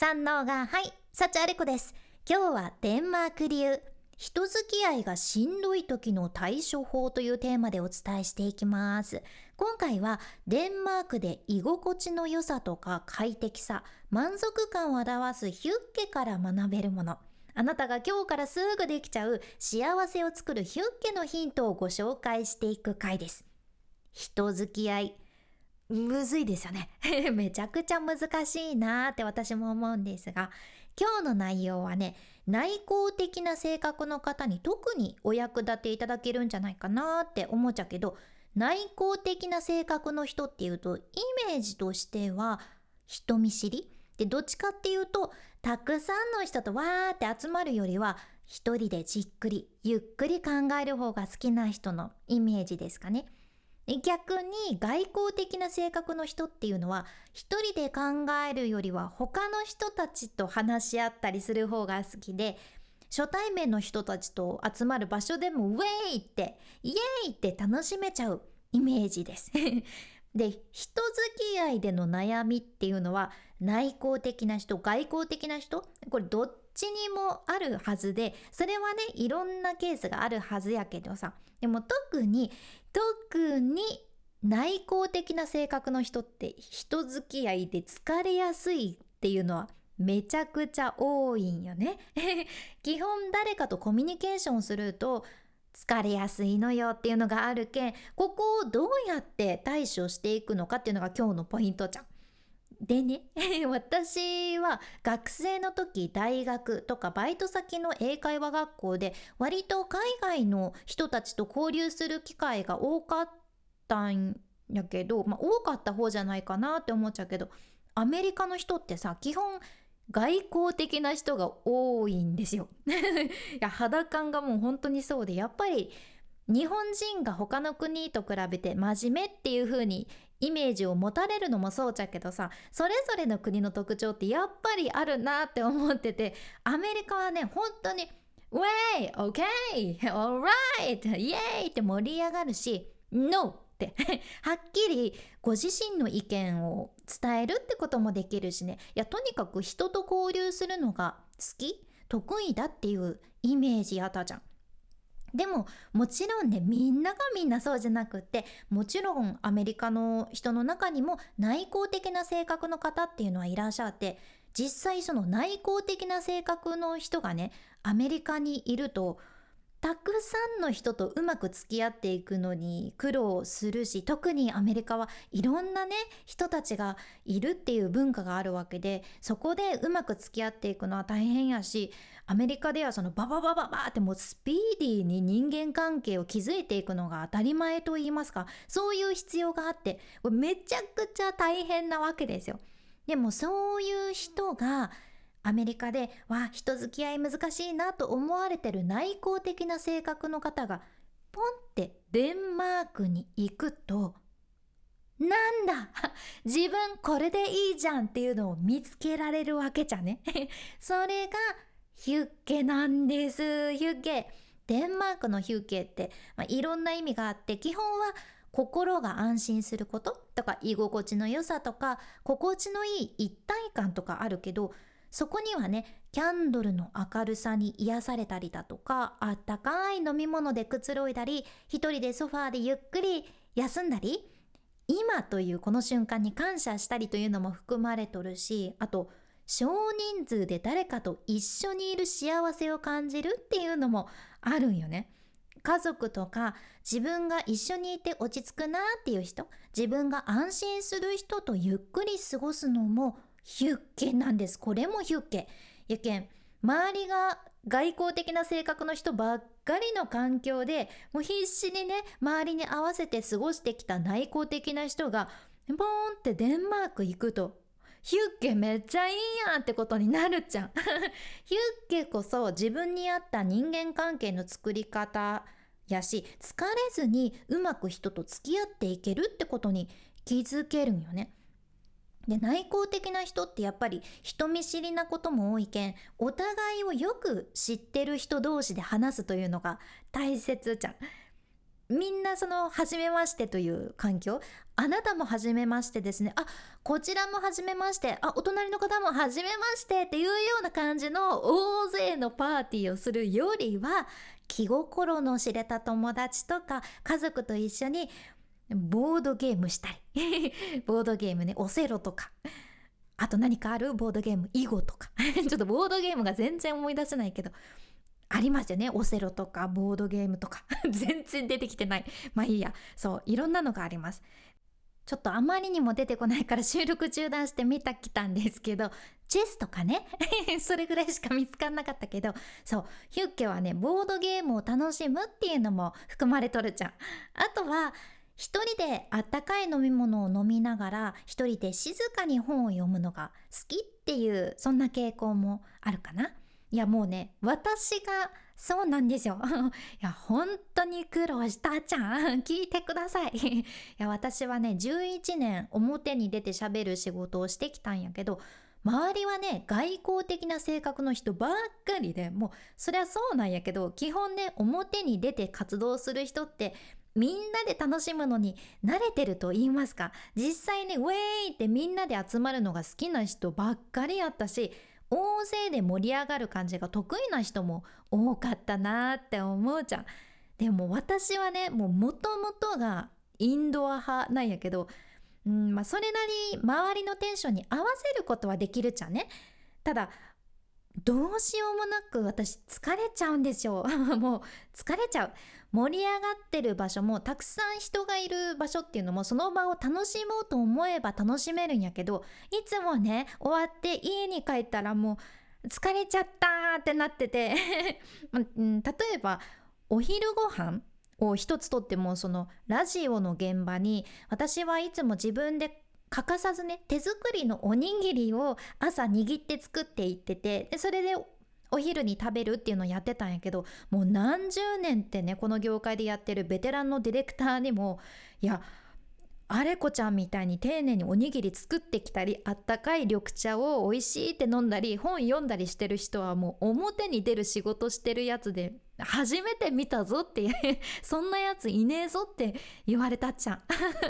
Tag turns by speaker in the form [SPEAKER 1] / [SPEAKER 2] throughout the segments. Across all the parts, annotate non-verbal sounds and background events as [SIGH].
[SPEAKER 1] 三能がはい幸あれ子です。今日はデンマーク流。人付き合いがしんどい時の対処法というテーマでお伝えしていきます。今回はデンマークで居心地の良さとか快適さ満足感を表すヒュッケから学べるもの。あなたが今日からすぐできちゃう幸せを作るヒュッケのヒントをご紹介していく回です。人付き合い。むずいですよね [LAUGHS] めちゃくちゃ難しいなーって私も思うんですが今日の内容はね内向的な性格の方に特にお役立ていただけるんじゃないかなって思っちゃうけど内向的な性格の人っていうとイメージとしては人見知り？でどっちかっていうとたくさんの人とわーって集まるよりは一人でじっくりゆっくり考える方が好きな人のイメージですかね。逆に外交的な性格の人っていうのは一人で考えるよりは他の人たちと話し合ったりする方が好きで初対面の人たちと集まる場所でもウェイってイエーイって楽しめちゃうイメージです。[LAUGHS] で人付き合いでの悩みっていうのは内向的な人外向的な人これどっちにもあるはずでそれはねいろんなケースがあるはずやけどさ。でも特に特に内向的な性格の人って人付き合いで疲れやすいっていうのはめちゃくちゃ多いんよね [LAUGHS] 基本誰かとコミュニケーションすると疲れやすいのよっていうのがあるけんここをどうやって対処していくのかっていうのが今日のポイントじゃん。でね [LAUGHS] 私は学生の時大学とかバイト先の英会話学校で割と海外の人たちと交流する機会が多かったんやけど、まあ、多かった方じゃないかなって思っちゃうけどアメリカの人ってさ基本外交的な人が多いんですよ。[LAUGHS] いや肌感がもう本当にそうでやっぱり日本人が他の国と比べて真面目っていう風にイメージを持たれるのもそうじゃけどさそれぞれの国の特徴ってやっぱりあるなって思っててアメリカはね本当に「ウェイオッケーオーライトイエーイ!」って盛り上がるし「NO!」って [LAUGHS] はっきりご自身の意見を伝えるってこともできるしねいやとにかく人と交流するのが好き得意だっていうイメージやったじゃん。でももちろんねみんながみんなそうじゃなくってもちろんアメリカの人の中にも内向的な性格の方っていうのはいらっしゃって実際その内向的な性格の人がねアメリカにいるとたくさんの人とうまく付き合っていくのに苦労するし特にアメリカはいろんなね人たちがいるっていう文化があるわけでそこでうまく付き合っていくのは大変やしアメリカではそのバババババってもうスピーディーに人間関係を築いていくのが当たり前と言いますかそういう必要があってめちゃくちゃ大変なわけですよ。でもそういう人がアメリカでわ人付き合い難しいなと思われてる内向的な性格の方がポンってデンマークに行くとなんだ！[LAUGHS] 自分これでいいじゃんっていうのを見つけられるわけじゃね。[LAUGHS] それがヒュッケなんです。ヒュッケ。デンマークのヒュッケって、まあ、いろんな意味があって基本は心が安心することとか居心地の良さとか心地のいい一体感とかあるけどそこにはねキャンドルの明るさに癒されたりだとかあったかい飲み物でくつろいだり一人でソファーでゆっくり休んだり今というこの瞬間に感謝したりというのも含まれとるしあと少人数で誰かと一緒にいる幸せを感じるっていうのもあるんよね。家族とか自分が一緒にいて落ち着くなっていう人自分が安心する人とゆっくり過ごすのもヒュッケなんです。これもヒュッケ。やけん、周りが外交的な性格の人ばっかりの環境でもう必死にね周りに合わせて過ごしてきた内向的な人がボーンってデンマーク行くとヒュッケめっちゃいいやんってことになるじゃん [LAUGHS] ヒュッケこそ自分に合った人間関係の作り方やし疲れずにうまく人と付き合っていけるってことに気づけるんよね。で内向的な人ってやっぱり人見知りなことも多いけんお互いをよく知ってる人同士で話すというのが大切じゃん。みんなその初めましてという環境あなたも初めましてですねあこちらも初めましてあお隣の方も初めましてっていうような感じの大勢のパーティーをするよりは気心の知れた友達とか家族と一緒にボードゲームしたり [LAUGHS] ボードゲームねオセロとか。あと何かある？ボードゲーム囲碁とか。[LAUGHS] ちょっとボードゲームが全然思い出せないけど。ありますよねオセロとかボードゲームとか。[LAUGHS] 全然出てきてない。まあいいや。そういろんなのがあります。ちょっとあまりにも出てこないから収録中断して見たきたんですけど。チェスとかね。それぐらいしか見つかんなかったけど。そうヒュッケはねボードゲームを楽しむっていうのも含まれとるじゃん。あとは一人であったかい飲み物を飲みながら一人で静かに本を読むのが好きっていうそんな傾向もあるかな。いやもうね私がそうなんですよ。[LAUGHS] いや本当に苦労したじゃん。[LAUGHS] 聞いてください。[LAUGHS] いや私はね11年表に出て喋る仕事をしてきたんやけど周りはね外交的な性格の人ばっかりでもうそりゃそうなんやけど基本ね表に出て活動する人ってみんなで楽しむのに慣れてると言いますか実際ねウェーイってみんなで集まるのが好きな人ばっかりやったし大勢で盛り上がる感じが得意な人も多かったなって思うじゃん。でも私はねもう元々がインドア派なんやけど、うんまあ、それなり周りのテンションに合わせることはできるじゃんね。ただどうしようもなく私疲れちゃうんですよ。[LAUGHS] もう疲れちゃう。盛り上がってる場所もたくさん人がいる場所っていうのもその場を楽しもうと思えば楽しめるんやけどいつもね終わって家に帰ったらもう疲れちゃったってなってて [LAUGHS] 例えばお昼ご飯を一つとってもそのラジオの現場に私はいつも自分で欠かさずね手作りのおにぎりを朝握って作っていっててでそれでお昼に食べるっていうのをやってたんやけどもう何十年ってねこの業界でやってるベテランのディレクターにもいやあれこちゃんみたいに丁寧におにぎり作ってきたりあったかい緑茶を美味しいって飲んだり本読んだりしてる人はもう表に出る仕事してるやつで初めて見たぞってそんなやついねえぞって言われたっちゃん。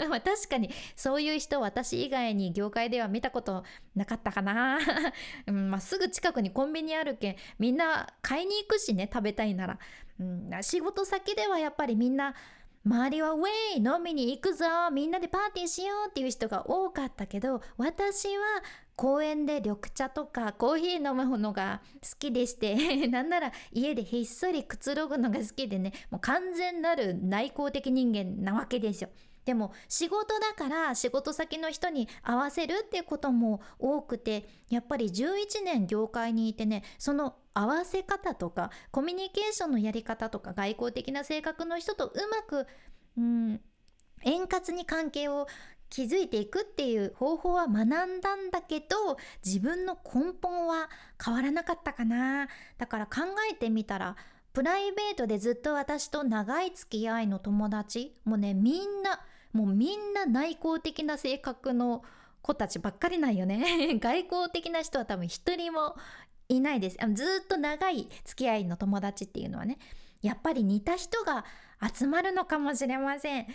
[SPEAKER 1] まあ確かにそういう人私以外に業界では見たことなかったかな、[LAUGHS] うんまあ、すぐ近くにコンビニあるけんみんな買いに行くしね食べたいなら、うん、仕事先ではやっぱりみんな周りはウェイ飲みに行くぞみんなでパーティーしようっていう人が多かったけど私は公園で緑茶とかコーヒー飲むのが好きでして [LAUGHS] なんなら家でひっそりくつろぐのが好きでねもう完全なる内向的人間なわけですよ。でも仕事だから仕事先の人に合わせるっていうことも多くてやっぱり11年業界にいてねその合わせ方とかコミュニケーションのやり方とか外交的な性格の人とうまく、うん、円滑に関係を築いていくっていう方法は学んだんだけど自分の根本は変わらなかったかな。だから考えてみたらプライベートでずっと私と長い付き合いの友達もねみんなもうみんな内向的な性格の子たちばっかりなんよね。[LAUGHS] 外交的な人は多分一人もいないです。ずっと長い付き合いの友達っていうのはねやっぱり似た人が集まるのかもしれません。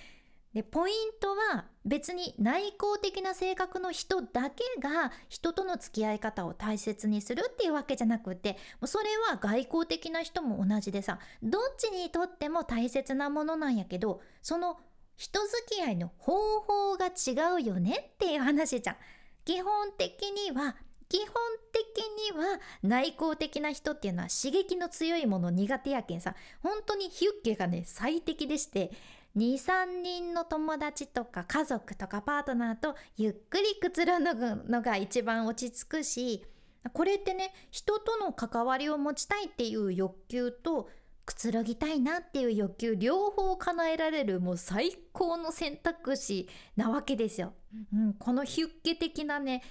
[SPEAKER 1] でポイントは別に内向的な性格の人だけが人との付き合い方を大切にするっていうわけじゃなくてそれは外交的な人も同じでさどっちにとっても大切なものなんやけどその人付き合いの方法が違うよねっていう話じゃん。基本的には基本的には内向的な人っていうのは刺激の強いもの苦手やけんさ本当にヒュッケがね最適でして23人の友達とか家族とかパートナーとゆっくりくつろぐのが一番落ち着くしこれってね人との関わりを持ちたいっていう欲求とくつろぎたいなっていう欲求両方叶えられるもう最高の選択肢なわけですよ。うん、このヒュッケ的なね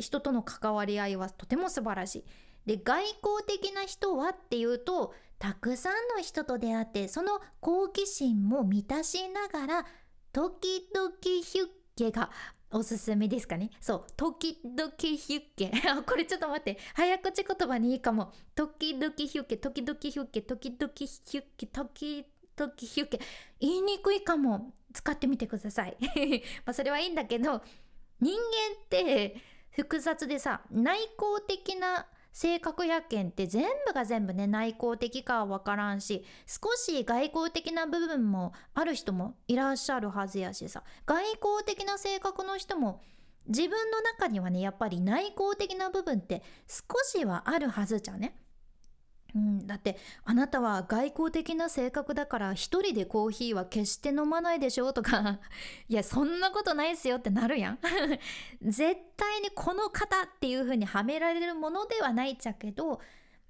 [SPEAKER 1] 人との関わり合いはとても素晴らしい。で外交的な人はっていうとたくさんの人と出会ってその好奇心も満たしながら時々ヒュッケがおすすめですかね？そう時々ヒュッケ。[LAUGHS] これちょっと待って。早口言葉にいいかも。時々ヒュッケ時々ヒュッケ時々ヒュッケ時々ヒュッケ。言いにくいかも。使ってみてください。[LAUGHS] まあそれはいいんだけど人間って複雑でさ内向的な性格やけんって全部が全部ね内向的かは分からんし少し外向的な部分もある人もいらっしゃるはずやしさ外向的な性格の人も自分の中にはねやっぱり内向的な部分って少しはあるはずじゃね。うん、だってあなたは外交的な性格だから一人でコーヒーは決して飲まないでしょとか。[LAUGHS] いやそんなことないっすよってなるやん。[LAUGHS] 絶対にこの方っていう風にはめられるものではないっちゃけど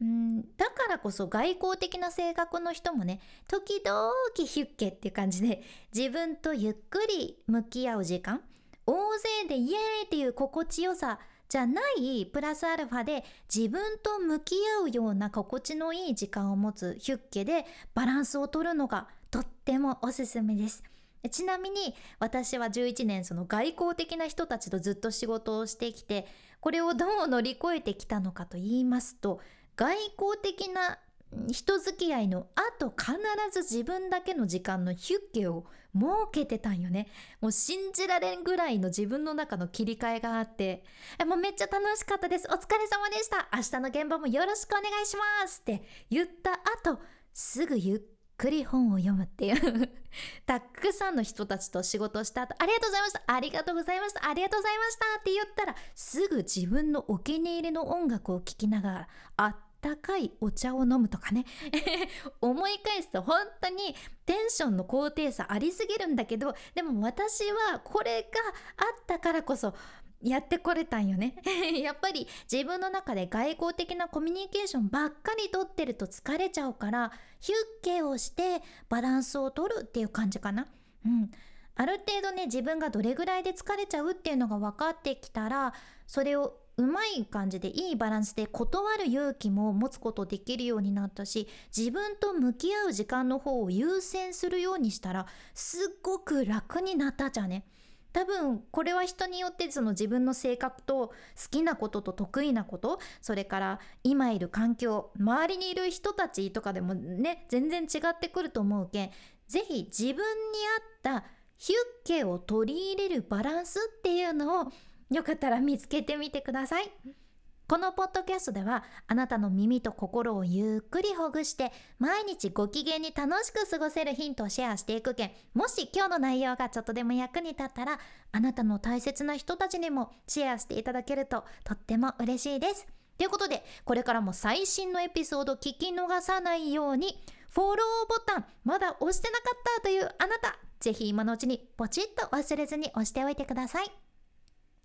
[SPEAKER 1] うんだからこそ外交的な性格の人もね時々ヒュッケっていう感じで自分とゆっくり向き合う時間大勢でイエーイっていう心地よさじゃないプラスアルファで自分と向き合うような心地のいい時間を持つヒュッケでバランスをとるのがとってもおすすめです。ちなみに私は11年その外交的な人たちとずっと仕事をしてきてこれをどう乗り越えてきたのかと言いますと外交的な人付き合いの後必ず自分だけの時間のヒュッケを設けてたんよね。もう信じられんぐらいの自分の中の切り替えがあって。もうめっちゃ楽しかったです。お疲れ様でした。明日の現場もよろしくお願いします。って言った後すぐゆっくり本を読むっていう。[LAUGHS] たくさんの人たちと仕事した後ありがとうございました。ありがとうございました。ありがとうございました。って言ったらすぐ自分のお気に入りの音楽を聴きながらあっったかいお茶を飲むとかね。[LAUGHS] 思い返すと本当にテンションの高低差ありすぎるんだけどでも私はこれがあったからこそやってこれたんよね。[LAUGHS] やっぱり自分の中で外交的なコミュニケーションばっかりとってると疲れちゃうからヒュッケをしてバランスを取るっていう感じかな。うん。ある程度ね自分がどれぐらいで疲れちゃうっていうのが分かってきたらそれをうまい感じでいいバランスで断る勇気も持つことできるようになったし自分と向き合う時間の方を優先するようにしたらすっごく楽になったじゃね。多分これは人によってその自分の性格と好きなことと得意なことそれから今いる環境周りにいる人たちとかでもね全然違ってくると思うけん是非自分に合ったヒュッケを取り入れるバランスっていうのをよかったら見つけてみてください。このポッドキャストではあなたの耳と心をゆっくりほぐして毎日ご機嫌に楽しく過ごせるヒントをシェアしていくけんもし今日の内容がちょっとでも役に立ったらあなたの大切な人たちにもシェアしていただけるととっても嬉しいです。ということでこれからも最新のエピソード聞き逃さないようにフォローボタンまだ押してなかったというあなたぜひ今のうちにポチッと忘れずに押しておいてください。